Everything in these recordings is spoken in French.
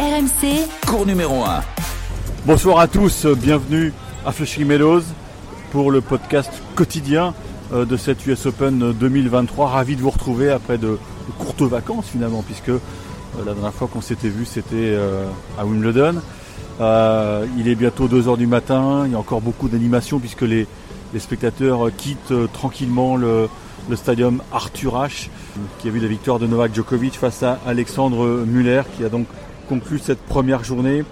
RMC, Cours numéro 1. Bonsoir à tous, bienvenue à Flushing Meadows pour le podcast quotidien euh, de cette US Open 2023. Ravi de vous retrouver après de, de courtes vacances finalement, puisque euh, la dernière fois qu'on s'était vu c'était euh, à Wimbledon. Euh, il est bientôt 2h du matin, il y a encore beaucoup d'animation puisque les, les spectateurs quittent euh, tranquillement le, le stadium Arthur H, qui a vu la victoire de Novak Djokovic face à Alexandre Muller, qui a donc conclu cette première journée.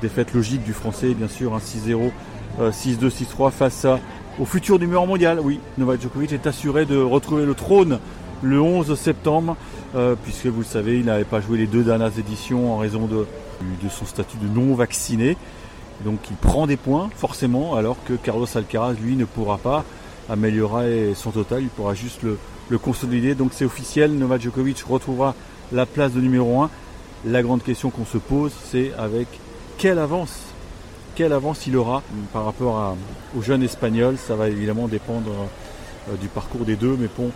Défaite logique du français, bien sûr, un 6-0, euh, 6-2, 6-3 face au futur numéro mondial. Oui, Novak Djokovic est assuré de retrouver le trône le 11 septembre, euh, puisque vous le savez, il n'avait pas joué les deux dernières éditions en raison de, son statut de non vacciné. Donc il prend des points, forcément, alors que Carlos Alcaraz, lui, ne pourra pas améliorer son total, il pourra juste le, le consolider. Donc c'est officiel, Novak Djokovic retrouvera la place de numéro 1. La grande question qu'on se pose, c'est avec quelle avance quelle avance il aura par rapport à, au jeune espagnol. Ça va évidemment dépendre euh, du parcours des deux, mais bon,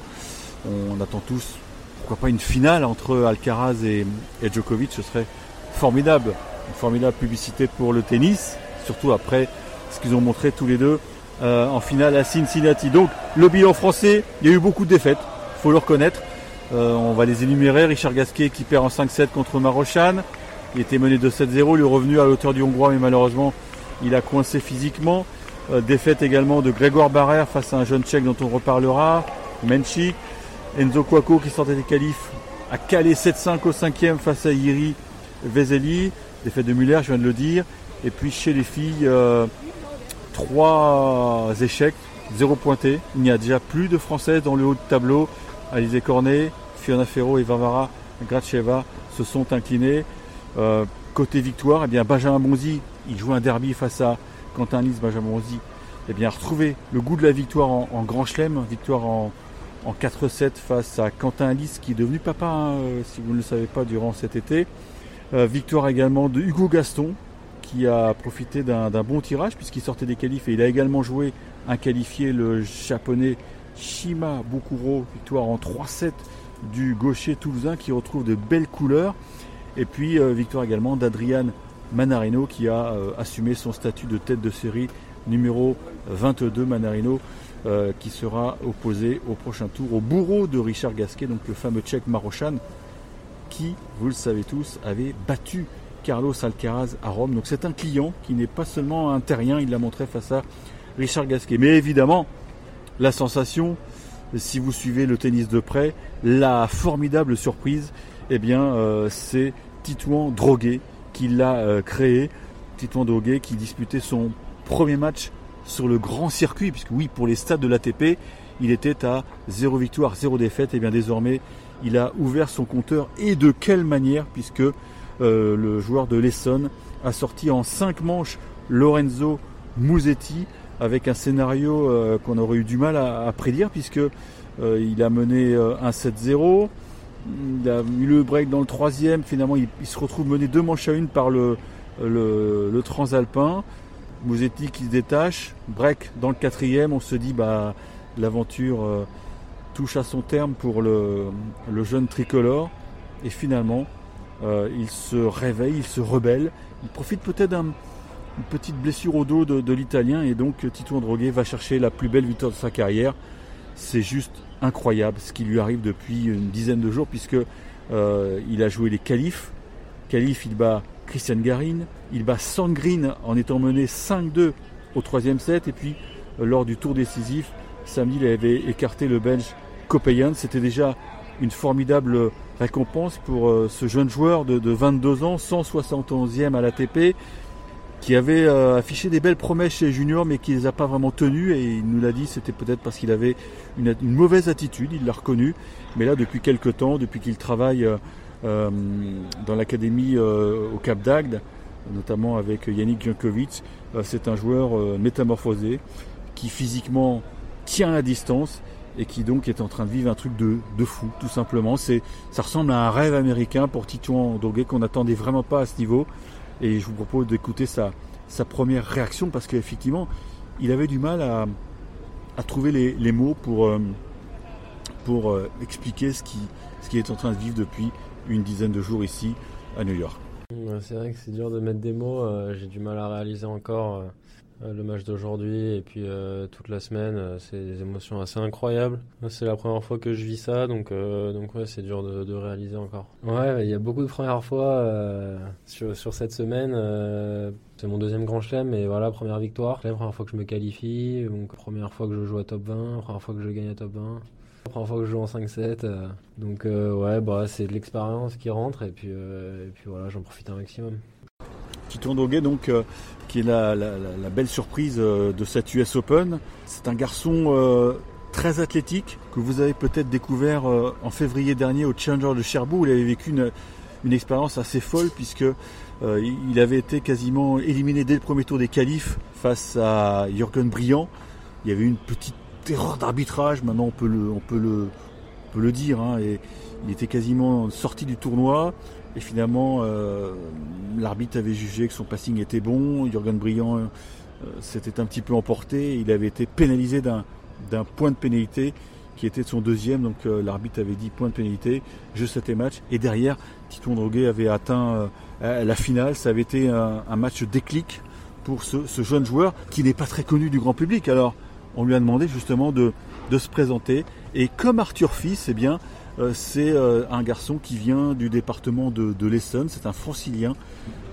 on attend tous, pourquoi pas une finale entre Alcaraz et, et Djokovic, ce serait formidable. Une formidable publicité pour le tennis, surtout après ce qu'ils ont montré tous les deux euh, en finale à Cincinnati. Donc le bilan français, il y a eu beaucoup de défaites, faut le reconnaître. Euh, on va les énumérer. Richard Gasquet qui perd en 5-7 contre Marochan. Il était mené de 7-0, il est revenu à l'auteur du Hongrois, mais malheureusement il a coincé physiquement. Euh, défaite également de Grégoire Barrère face à un jeune tchèque dont on reparlera. Menchik. Enzo Cuoco qui sortait des qualifs a calé 7-5 au cinquième face à Iri Vezeli. Défaite de Muller, je viens de le dire. Et puis chez les filles, euh, trois échecs, zéro pointé. Il n'y a déjà plus de Françaises dans le haut de tableau. Alizé Cornet, Fiona Ferro et Varvara Gracheva se sont inclinés. Euh, côté victoire, eh Benjamin Bonzi, il joue un derby face à Quentin Lys. Benjamin Bonzi eh bien, a retrouvé le goût de la victoire en, Grand Chelem, victoire en, en 4-7 face à Quentin Lys qui est devenu papa, hein, euh, si vous ne le savez pas, durant cet été. Euh, victoire également de Hugo Gaston qui a profité d'un bon tirage puisqu'il sortait des qualifs et il a également joué un qualifié, le japonais Shima Bukuro, victoire en 3-7 du gaucher toulousain qui retrouve de belles couleurs. Et puis euh, victoire également d'Adrian Manarino qui a euh, assumé son statut de tête de série numéro 22 Manarino euh, qui sera opposé au prochain tour au bourreau de Richard Gasquet, donc le fameux tchèque Marochan qui, vous le savez tous, avait battu Carlos Alcaraz à Rome. Donc c'est un client qui n'est pas seulement un terrien, il l'a montré face à Richard Gasquet. Mais évidemment, la sensation, si vous suivez le tennis de près, la formidable surprise, eh bien, euh, c'est Titouan Droguet qui l'a euh, créé. Titouan Droguet qui disputait son premier match sur le grand circuit, puisque oui, pour les stades de l'ATP, il était à 0 victoire, 0 défaite, et bien désormais, il a ouvert son compteur, et de quelle manière, puisque euh, le joueur de l'Essonne a sorti en 5 manches Lorenzo Musetti, avec un scénario euh, qu'on aurait eu du mal à, prédire, puisque euh, il a mené euh, un 7-0, il a eu le break dans le troisième, finalement il, se retrouve mené deux manches à une par le, le, transalpin. Mouzetti qui se détache, break dans le quatrième, on se dit bah l'aventure euh, touche à son terme pour le, le jeune tricolore. Et finalement euh, il se réveille, il se rebelle, il profite peut-être d'une petite blessure au dos de, l'italien et donc Tito Androguet va chercher la plus belle victoire de sa carrière. C'est juste incroyable ce qui lui arrive depuis une dizaine de jours puisque euh, il a joué les qualifs. Qualif, il bat Christian Garin, il bat Sandgreen en étant mené 5-2 au troisième set et puis euh, lors du tour décisif, samedi il avait écarté le Belge Copayan. C'était déjà une formidable récompense pour euh, ce jeune joueur de, de 22 ans, 171e à l'ATP, qui avait euh, affiché des belles promesses chez les juniors mais qui les a pas vraiment tenues et il nous l'a dit c'était peut-être parce qu'il avait une, mauvaise attitude, il l'a reconnu, mais là depuis quelques temps, depuis qu'il travaille euh, dans l'académie euh, au Cap d'Agde, notamment avec Yannick Jankovic, euh, c'est un joueur euh, métamorphosé qui physiquement tient la distance et qui donc est en train de vivre un truc de, de fou, tout simplement. C'est, ça ressemble à un rêve américain pour Titouan Doguet qu'on n'attendait vraiment pas à ce niveau. Et je vous propose d'écouter sa, sa première réaction parce qu'effectivement, il avait du mal à, à trouver les, les mots pour, euh, pour euh, expliquer ce qui, ce qui est en train de vivre depuis une dizaine de jours ici à New York. C'est vrai que c'est dur de mettre des mots, j'ai du mal à réaliser encore euh, le match d'aujourd'hui et puis euh, toute la semaine, euh, c'est des émotions assez incroyables. C'est la première fois que je vis ça, donc donc ouais, c'est dur de, réaliser encore. Ouais, il y a beaucoup de premières fois sur, sur cette semaine. c'est mon deuxième grand chelem, et voilà, première victoire. La première fois que je me qualifie, donc première fois que je joue à top 20, première fois que je gagne à top 20. Première fois que je joue en 5-7, donc ouais, bah, c'est de l'expérience qui rentre et puis, et puis voilà, j'en profite un maximum. Tito Droguet, donc, euh, qui est la, belle surprise euh, de cette US Open. C'est un garçon euh, très athlétique que vous avez peut-être découvert en février dernier au Challenger de Cherbourg. Où il avait vécu une, expérience assez folle puisque il avait été quasiment éliminé dès le premier tour des qualifs face à Jürgen Briand. Il y avait une petite erreur d'arbitrage. Maintenant, on peut le, on peut le, peut le dire. Hein, et il était quasiment sorti du tournoi. Et finalement, euh, l'arbitre avait jugé que son passing était bon. Jürgen Briand euh, s'était un petit peu emporté. Il avait été pénalisé d'un, point de pénalité qui était de son deuxième. Donc euh, l'arbitre avait dit point de pénalité, je sais match. Et derrière, Titon Droguet avait atteint la finale. Ça avait été un, match déclic pour ce, jeune joueur qui n'est pas très connu du grand public. Alors on lui a demandé justement de, de se présenter. Et comme Arthur Fils, eh bien, c'est euh, un garçon qui vient du département de, l'Essonne, c'est un francilien.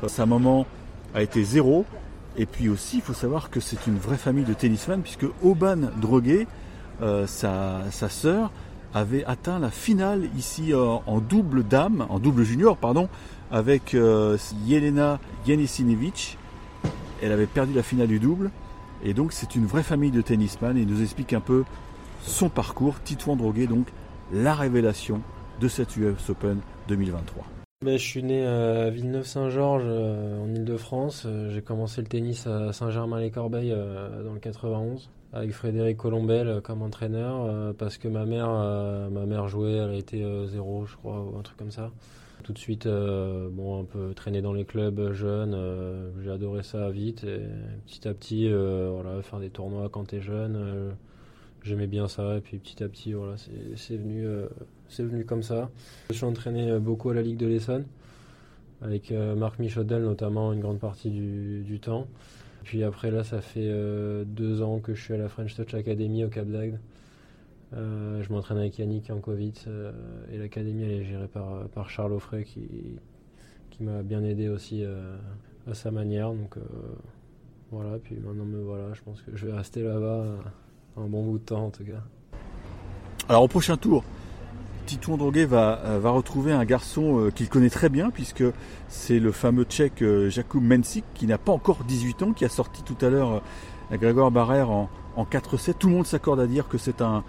Euh, sa maman a été zéro. Et puis aussi, il faut savoir que c'est une vraie famille de tennisman, puisque Oban Droguet, sa, sa sœur, avait atteint la finale ici en double dame, en double junior, pardon, avec Yelena Yanisinievich. Elle avait perdu la finale du double. Et donc c'est une vraie famille de tennisman et il nous explique un peu son parcours. Titouan Droguet donc la révélation de cette US Open 2023 ben, je suis né à Villeneuve-Saint-Georges euh, en Ile-de-France. Euh, j'ai commencé le tennis à Saint-Germain-les-Corbeilles euh, dans le 91 avec Frédéric Colombel comme entraîneur parce que ma mère, ma mère jouait, elle été zéro je crois ou un truc comme ça. Tout de suite, bon, un peu traîner dans les clubs jeunes, j'ai adoré ça vite et petit à petit, voilà, faire des tournois quand t'es jeune j'aimais bien ça et puis petit à petit voilà c'est venu euh, c'est venu comme ça. Je suis entraîné euh, beaucoup à la Ligue de l'Essonne avec euh, Marc Michaudel notamment une grande partie du, temps. Puis après là ça fait deux ans que je suis à la French Touch Academy au Cap d'Agde. Je m'entraîne avec Yannick Jankovic et l'académie elle est gérée par, par Charles Offray qui, qui m'a bien aidé aussi à sa manière. Donc voilà puis maintenant me voilà je pense que je vais rester là-bas un bon bout de temps en tout cas. Alors au prochain tour, Titouan Droguet va, euh, va retrouver un garçon euh, qu'il connaît très bien puisque c'est le fameux tchèque euh, Jakub Mensik qui n'a pas encore 18 ans, qui a sorti tout à l'heure Grégoire Barrère en, en 4-7. Tout le monde s'accorde à dire que c'est un,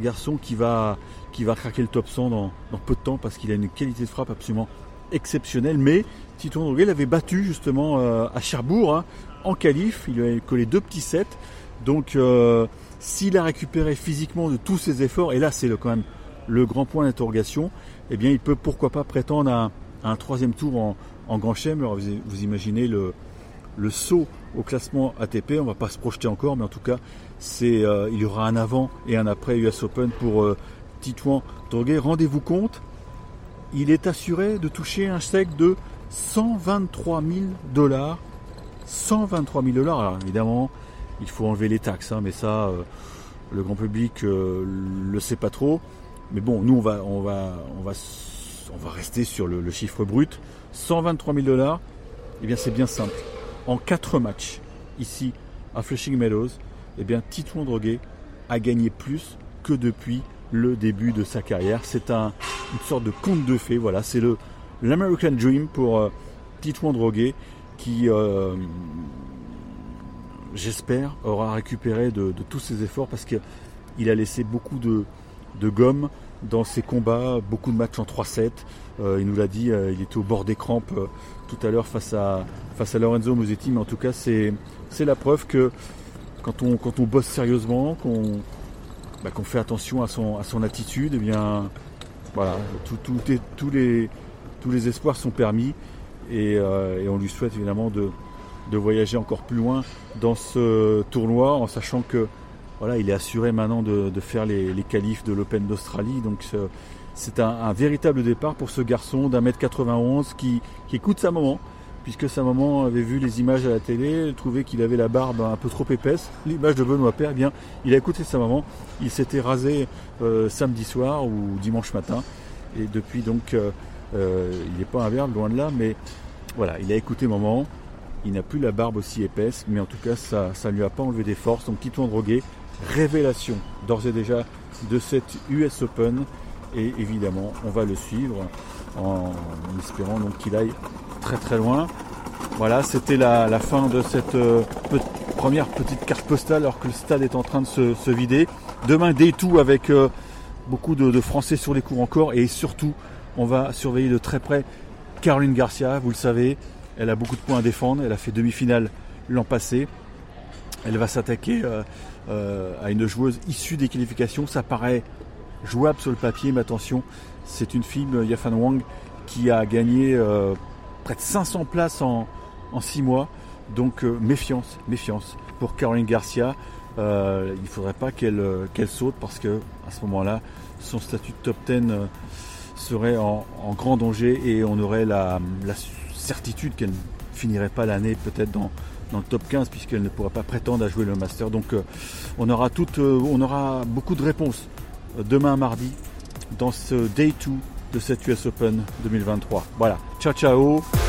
garçon qui va, craquer le top 100 dans, peu de temps parce qu'il a une qualité de frappe absolument exceptionnelle. Mais Titouan Droguet l'avait battu justement à Cherbourg hein, en qualif. Il lui a collé deux petits sets. Donc s'il a récupéré physiquement de tous ses efforts, et là c'est quand même le grand point d'interrogation, eh bien il peut pourquoi pas prétendre à un, troisième tour en, Grand Chelem. Vous, imaginez le, saut au classement ATP, on ne va pas se projeter encore, mais en tout cas euh, il y aura un avant et un après US Open pour euh, Titouan Droguet. Rendez-vous compte, il est assuré de toucher un chèque de 123 000 dollars. 123 000 dollars, alors évidemment, il faut enlever les taxes, hein, mais ça, euh, le grand public euh, le sait pas trop. Mais bon, nous, on va, on va, on va, rester sur le, chiffre brut. 123 000 dollars, eh bien, c'est bien simple. En 4 matchs, ici, à Flushing Meadows, eh bien, Titouan Droguet a gagné plus que depuis le début de sa carrière. C'est un, une sorte de conte de fées. Voilà, c'est le l'American Dream pour euh, Titouan Droguet qui j'espère, aura récupéré de, tous ses efforts parce qu'il a laissé beaucoup de, gomme dans ses combats, beaucoup de matchs en 3-7. Euh, il nous l'a dit, euh, il était au bord des crampes euh, tout à l'heure face à, face à Lorenzo Musetti, mais en tout cas, c'est, la preuve que quand on, quand on bosse sérieusement, qu'on, bah, fait attention à son, à son attitude, eh bien, voilà, tous, les, tous les espoirs sont permis et on lui souhaite évidemment de, de voyager encore plus loin dans ce tournoi en sachant que voilà, il est assuré maintenant de, faire les, les qualifs de l'Open d'Australie. Donc c'est un, véritable départ pour ce garçon d'un mètre 91 qui, qui écoute sa maman, puisque sa maman avait vu les images à la télé, trouvait qu'il avait la barbe un peu trop épaisse, l'image de Benoît Père, eh bien, il a écouté sa maman, il s'était rasé euh, samedi soir ou dimanche matin, et depuis donc, euh, euh, il n'est pas un verbe, loin de là, mais voilà, il a écouté maman, il n'a plus la barbe aussi épaisse, mais en tout cas, ça ne lui a pas enlevé des forces, donc Titouan Droguet, révélation d'ores et déjà de cette US Open, et évidemment, on va le suivre en espérant qu'il aille très très loin. Voilà, c'était la, fin de cette euh, première petite carte postale alors que le stade est en train de se, vider. Demain, day tout avec euh, beaucoup de, Français sur les cours encore et surtout, on va surveiller de très près Caroline Garcia, vous le savez, elle a beaucoup de points à défendre, elle a fait demi-finale l'an passé. Elle va s'attaquer euh, à une joueuse issue des qualifications, ça paraît jouable sur le papier, mais attention, c'est une fille, Yafan Wang, qui a gagné près de 500 places en, en 6 mois. Donc euh, méfiance, méfiance pour Caroline Garcia. Euh, il ne faudrait pas euh, qu'elle saute parce que à ce moment-là, son statut de top 10 serait en, grand danger et on aurait la, certitude qu'elle ne finirait pas l'année peut-être dans, le top 15 puisqu'elle ne pourrait pas prétendre à jouer le master. Donc on, aura on aura beaucoup de réponses demain mardi dans ce Day 2 de cette US Open 2023. Voilà, ciao ciao